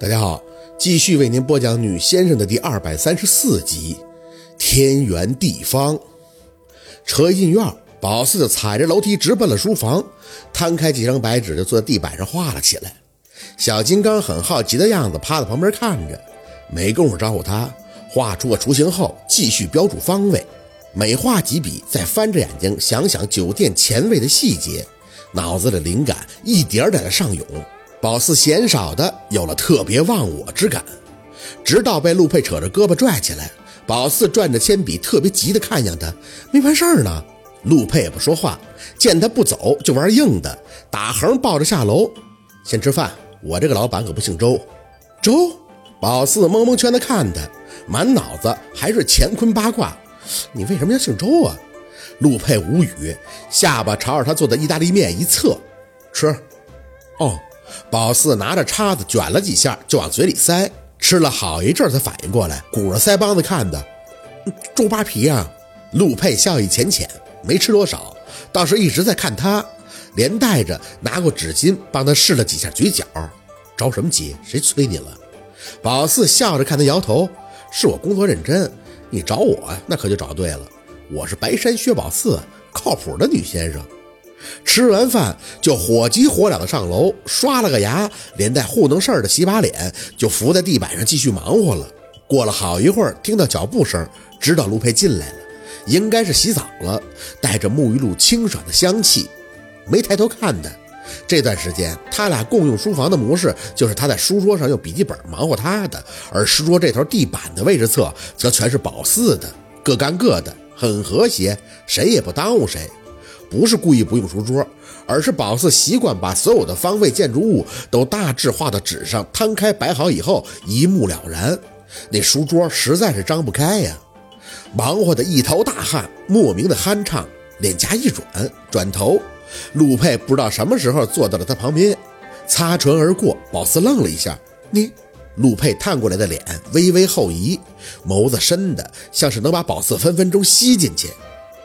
大家好，继续为您播讲《女先生》的第二百三十四集《天圆地方》。车一进院，宝四就踩着楼梯直奔了书房，摊开几张白纸就坐在地板上画了起来。小金刚很好奇的样子，趴在旁边看着，没工夫招呼他。画出个雏形后，继续标注方位，每画几笔，再翻着眼睛想想酒店前卫的细节，脑子里灵感一点点的上涌。宝四鲜少的有了特别忘我之感，直到被陆佩扯着胳膊拽起来，宝四转着铅笔，特别急的看向他，没完事儿呢。陆佩也不说话，见他不走就玩硬的，打横抱着下楼，先吃饭。我这个老板可不姓周。周，宝四蒙蒙圈的看他，满脑子还是乾坤八卦。你为什么要姓周啊？陆佩无语，下巴朝着他做的意大利面一侧，吃。哦。宝四拿着叉子卷了几下，就往嘴里塞，吃了好一阵才反应过来，鼓着腮帮子看的，周扒皮啊！陆佩笑意浅浅，没吃多少，倒是一直在看他，连带着拿过纸巾帮他试了几下嘴角。着什么急？谁催你了？宝四笑着看他摇头，是我工作认真，你找我那可就找对了，我是白山薛宝四，靠谱的女先生。吃完饭就火急火燎的上楼，刷了个牙，连带糊弄事儿的洗把脸，就伏在地板上继续忙活了。过了好一会儿，听到脚步声，知道陆佩进来了，应该是洗澡了，带着沐浴露清爽的香气。没抬头看他。这段时间他俩共用书房的模式，就是他在书桌上用笔记本忙活他的，而书桌这头地板的位置侧则全是宝四的，各干各的，很和谐，谁也不耽误谁。不是故意不用书桌，而是宝四习惯把所有的方位建筑物都大致画到纸上，摊开摆好以后一目了然。那书桌实在是张不开呀，忙活的一头大汗，莫名的酣畅，脸颊一软，转头，陆佩不知道什么时候坐到了他旁边，擦唇而过。宝四愣了一下，你，陆佩探过来的脸微微后移，眸子深的像是能把宝四分分钟吸进去，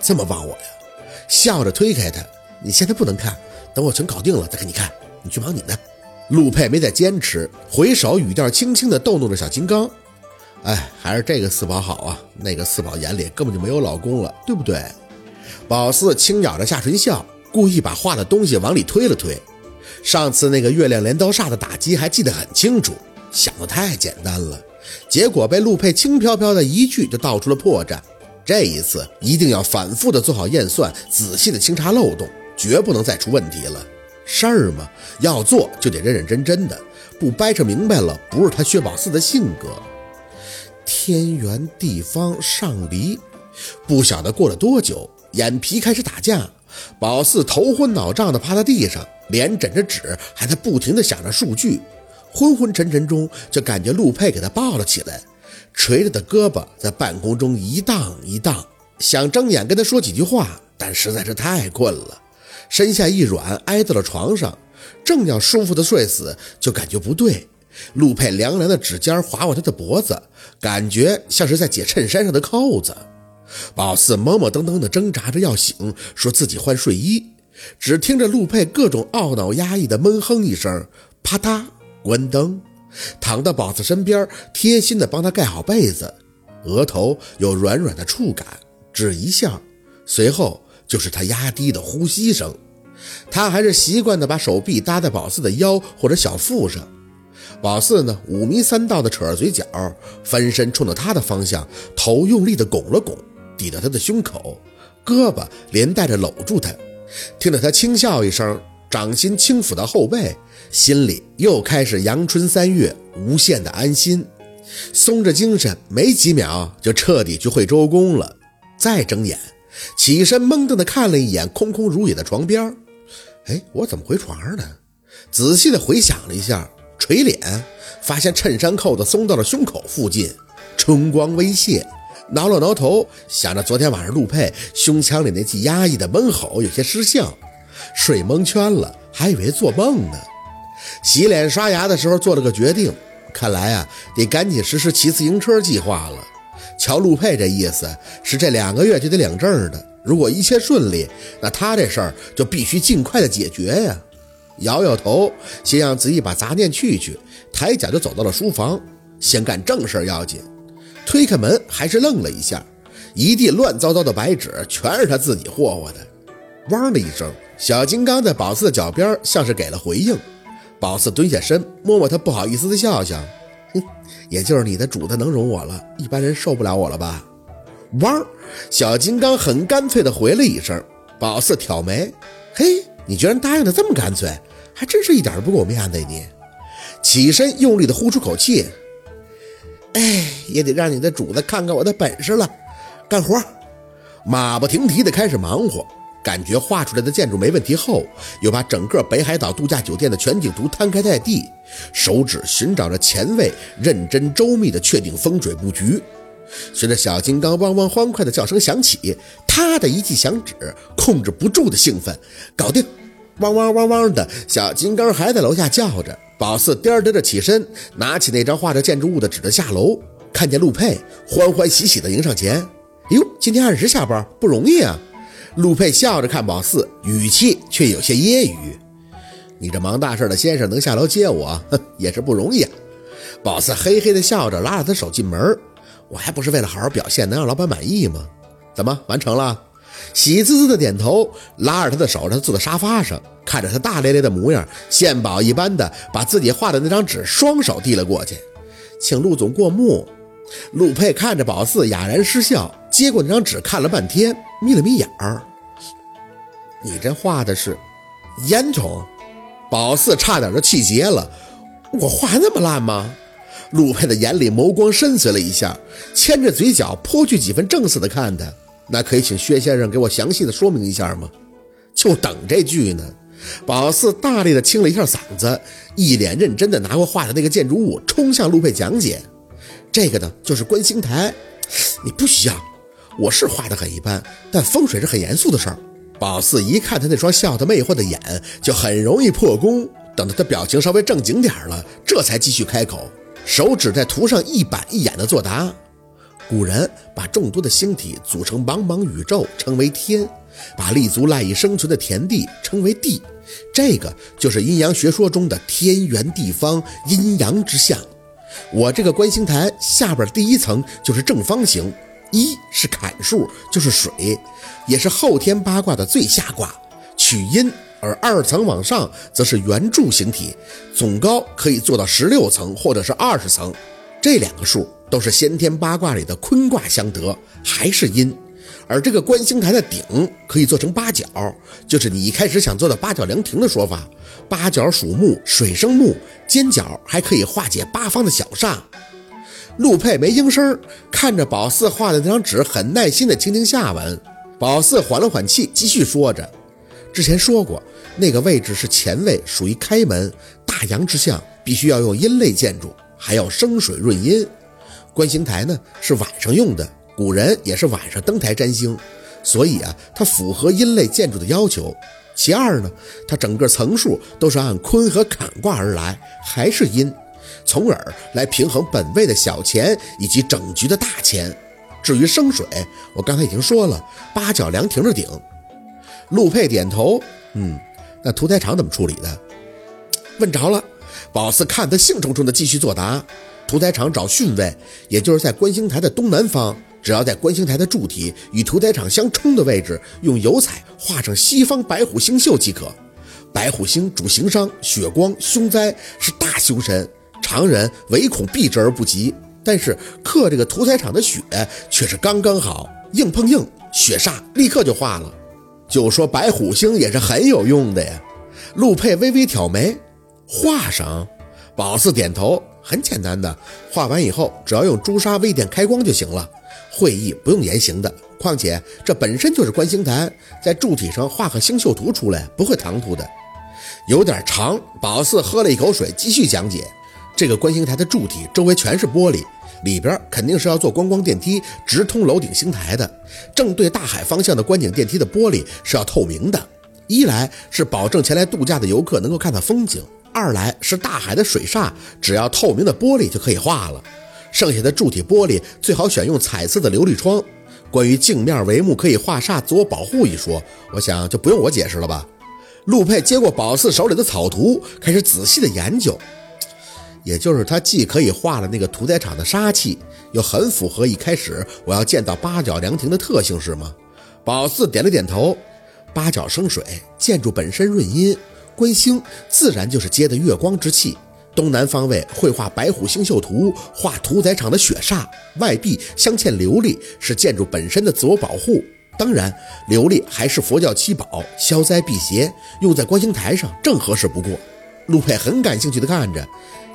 这么望我呀？笑着推开他，你现在不能看，等我全搞定了再给你看。你去忙你的。陆佩没再坚持，回首语调轻轻的逗弄着小金刚。哎，还是这个四宝好啊，那个四宝眼里根本就没有老公了，对不对？宝四轻咬着下唇笑，故意把画的东西往里推了推。上次那个月亮镰刀煞的打击还记得很清楚，想的太简单了，结果被陆佩轻飘飘的一句就道出了破绽。这一次一定要反复的做好验算，仔细的清查漏洞，绝不能再出问题了。事儿嘛，要做就得认认真真的，不掰扯明白了，不是他薛宝四的性格。天圆地方上离，不晓得过了多久，眼皮开始打架，宝四头昏脑胀的趴在地上，脸枕着纸，还在不停的想着数据，昏昏沉沉中就感觉陆佩给他抱了起来。垂着的胳膊在半空中一荡一荡，想睁眼跟他说几句话，但实在是太困了，身下一软，挨到了床上，正要舒服的睡死，就感觉不对。陆佩凉凉的指尖划过他的脖子，感觉像是在解衬衫上的扣子。宝四懵懵登登的挣扎着要醒，说自己换睡衣，只听着陆佩各种懊恼压抑的闷哼一声，啪嗒关灯。躺到宝四身边，贴心的帮他盖好被子，额头有软软的触感，只一下，随后就是他压低的呼吸声。他还是习惯的把手臂搭在宝四的腰或者小腹上。宝四呢，五迷三道的扯着嘴角，翻身冲着他的方向，头用力的拱了拱，抵到他的胸口，胳膊连带着搂住他，听着他轻笑一声。掌心轻抚到后背，心里又开始阳春三月，无限的安心。松着精神，没几秒就彻底去会周公了。再睁眼，起身懵瞪的看了一眼空空如也的床边哎，我怎么回床上呢？仔细的回想了一下，垂脸，发现衬衫扣子松到了胸口附近，春光微泄。挠了挠头，想着昨天晚上陆佩胸腔里那记压抑的闷吼，有些失效。睡蒙圈了，还以为做梦呢。洗脸刷牙的时候做了个决定，看来啊，得赶紧实施骑自行车计划了。瞧陆佩这意思是这两个月就得领证的，如果一切顺利，那他这事儿就必须尽快的解决呀。摇摇头，先让子怡把杂念去去，抬脚就走到了书房，先干正事要紧。推开门，还是愣了一下，一地乱糟糟的白纸，全是他自己霍霍的。汪的一声，小金刚在宝四的脚边，像是给了回应。宝四蹲下身，摸摸他，不好意思的笑笑，哼，也就是你的主子能容我了，一般人受不了我了吧？汪，小金刚很干脆的回了一声。宝四挑眉，嘿，你居然答应的这么干脆，还真是一点都不给我面子呀你。起身用力的呼出口气，哎，也得让你的主子看看我的本事了。干活，马不停蹄的开始忙活。感觉画出来的建筑没问题后，又把整个北海岛度假酒店的全景图摊开在地，手指寻找着前卫、认真、周密的确定风水布局。随着小金刚汪汪欢快的叫声响起，他的一记响指控制不住的兴奋，搞定！汪汪汪汪的小金刚还在楼下叫着。宝四颠颠的起身，拿起那张画着建筑物的纸的下楼，看见陆佩欢欢喜喜的迎上前。哎呦，今天按时下班，不容易啊！陆佩笑着看宝四，语气却有些揶揄：“你这忙大事的先生能下楼接我，哼，也是不容易啊。”宝四嘿嘿的笑着，拉着他手进门。我还不是为了好好表现，能让老板满意吗？怎么完成了？喜滋滋的点头，拉着他的手，让他坐在沙发上，看着他大咧咧的模样，献宝一般的把自己画的那张纸双手递了过去，请陆总过目。陆佩看着宝四，哑然失笑，接过那张纸看了半天，眯了眯眼儿。你这画的是烟囱？宝四差点就气结了。我画那么烂吗？陆佩的眼里眸光深邃了一下，牵着嘴角颇具几分正色的看他。那可以请薛先生给我详细的说明一下吗？就等这句呢。宝四大力的清了一下嗓子，一脸认真的拿过画的那个建筑物，冲向陆佩讲解。这个呢，就是观星台。你不需要，我是画的很一般，但风水是很严肃的事儿。宝四一看他那双笑得魅惑的眼，就很容易破功。等到他表情稍微正经点了，这才继续开口，手指在图上一板一眼的作答。古人把众多的星体组成茫茫宇宙称为天，把立足赖以生存的田地称为地。这个就是阴阳学说中的天圆地方、阴阳之象。我这个观星台下边第一层就是正方形，一是坎数，就是水，也是后天八卦的最下卦，取阴；而二层往上则是圆柱形体，总高可以做到十六层或者是二十层，这两个数都是先天八卦里的坤卦相得，还是阴。而这个观星台的顶可以做成八角，就是你一开始想做的八角凉亭的说法。八角属木，水生木，尖角还可以化解八方的小煞。陆佩没应声，看着宝四画的那张纸，很耐心的倾听下文。宝四缓了缓气，继续说着：“之前说过，那个位置是前位，属于开门，大阳之象，必须要用阴类建筑，还要生水润阴。观星台呢，是晚上用的。”古人也是晚上登台占星，所以啊，它符合阴类建筑的要求。其二呢，它整个层数都是按坤和坎卦而来，还是阴，从而来平衡本位的小钱以及整局的大钱。至于生水，我刚才已经说了，八角凉亭的顶。陆佩点头，嗯，那屠宰场怎么处理的？问着了。宝四看他兴冲冲的继续作答。屠宰场找巽位，也就是在观星台的东南方。只要在观星台的柱体与屠宰场相冲的位置，用油彩画上西方白虎星宿即可。白虎星主行商、血光、凶灾，是大凶神，常人唯恐避之而不及。但是克这个屠宰场的血却是刚刚好，硬碰硬，血煞立刻就化了。就说白虎星也是很有用的呀。陆佩微微挑眉，画上。宝四点头，很简单的，画完以后只要用朱砂微点开光就行了。会议不用言行的，况且这本身就是观星台，在柱体上画个星宿图出来不会唐突的。有点长，宝四喝了一口水，继续讲解：这个观星台的柱体周围全是玻璃，里边肯定是要做观光电梯直通楼顶星台的。正对大海方向的观景电梯的玻璃是要透明的，一来是保证前来度假的游客能够看到风景，二来是大海的水煞只要透明的玻璃就可以画了。剩下的柱体玻璃最好选用彩色的琉璃窗。关于镜面帷幕可以化煞、自我保护一说，我想就不用我解释了吧。陆佩接过宝四手里的草图，开始仔细的研究。也就是他既可以化了那个屠宰场的杀气，又很符合一开始我要见到八角凉亭的特性，是吗？宝四点了点头。八角生水，建筑本身润阴，观星自然就是接的月光之气。东南方位绘画白虎星宿图，画屠宰场的血煞，外壁镶嵌琉璃，是建筑本身的自我保护。当然，琉璃还是佛教七宝，消灾辟邪，用在观星台上正合适不过。陆佩很感兴趣地看着，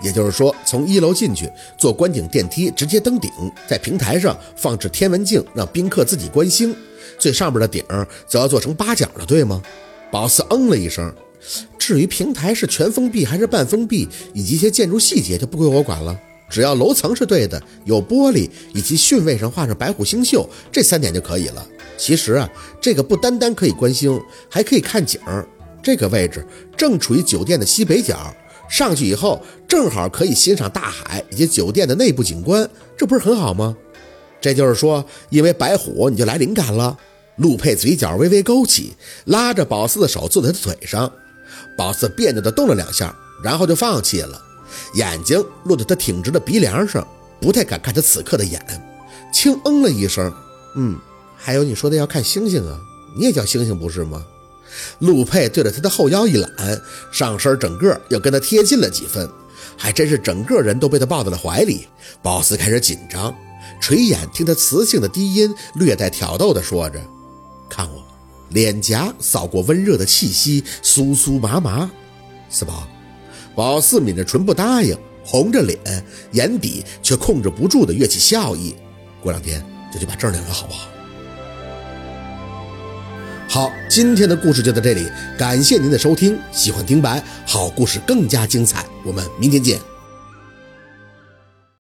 也就是说，从一楼进去，坐观景电梯直接登顶，在平台上放置天文镜，让宾客自己观星。最上面的顶则要做成八角了，对吗？宝四嗯了一声。至于平台是全封闭还是半封闭，以及一些建筑细节就不归我管了。只要楼层是对的，有玻璃，以及巽位上画上白虎星宿，这三点就可以了。其实啊，这个不单单可以观星，还可以看景儿。这个位置正处于酒店的西北角，上去以后正好可以欣赏大海以及酒店的内部景观，这不是很好吗？这就是说，因为白虎你就来灵感了。陆佩嘴角微微勾起，拉着宝四的手坐在他腿上。宝四别扭地动了两下，然后就放弃了，眼睛落在他挺直的鼻梁上，不太敢看他此刻的眼，轻嗯了一声，嗯，还有你说的要看星星啊，你也叫星星不是吗？陆佩对着他的后腰一揽，上身整个又跟他贴近了几分，还真是整个人都被他抱在了怀里。宝四开始紧张，垂眼听他磁性的低音，略带挑逗的说着：“看我。”脸颊扫过温热的气息，酥酥麻麻。四宝，宝四抿着唇不答应，红着脸，眼底却控制不住的跃起笑意。过两天就去把证领了，好不好？好，今天的故事就到这里，感谢您的收听。喜欢听白，好故事更加精彩，我们明天见。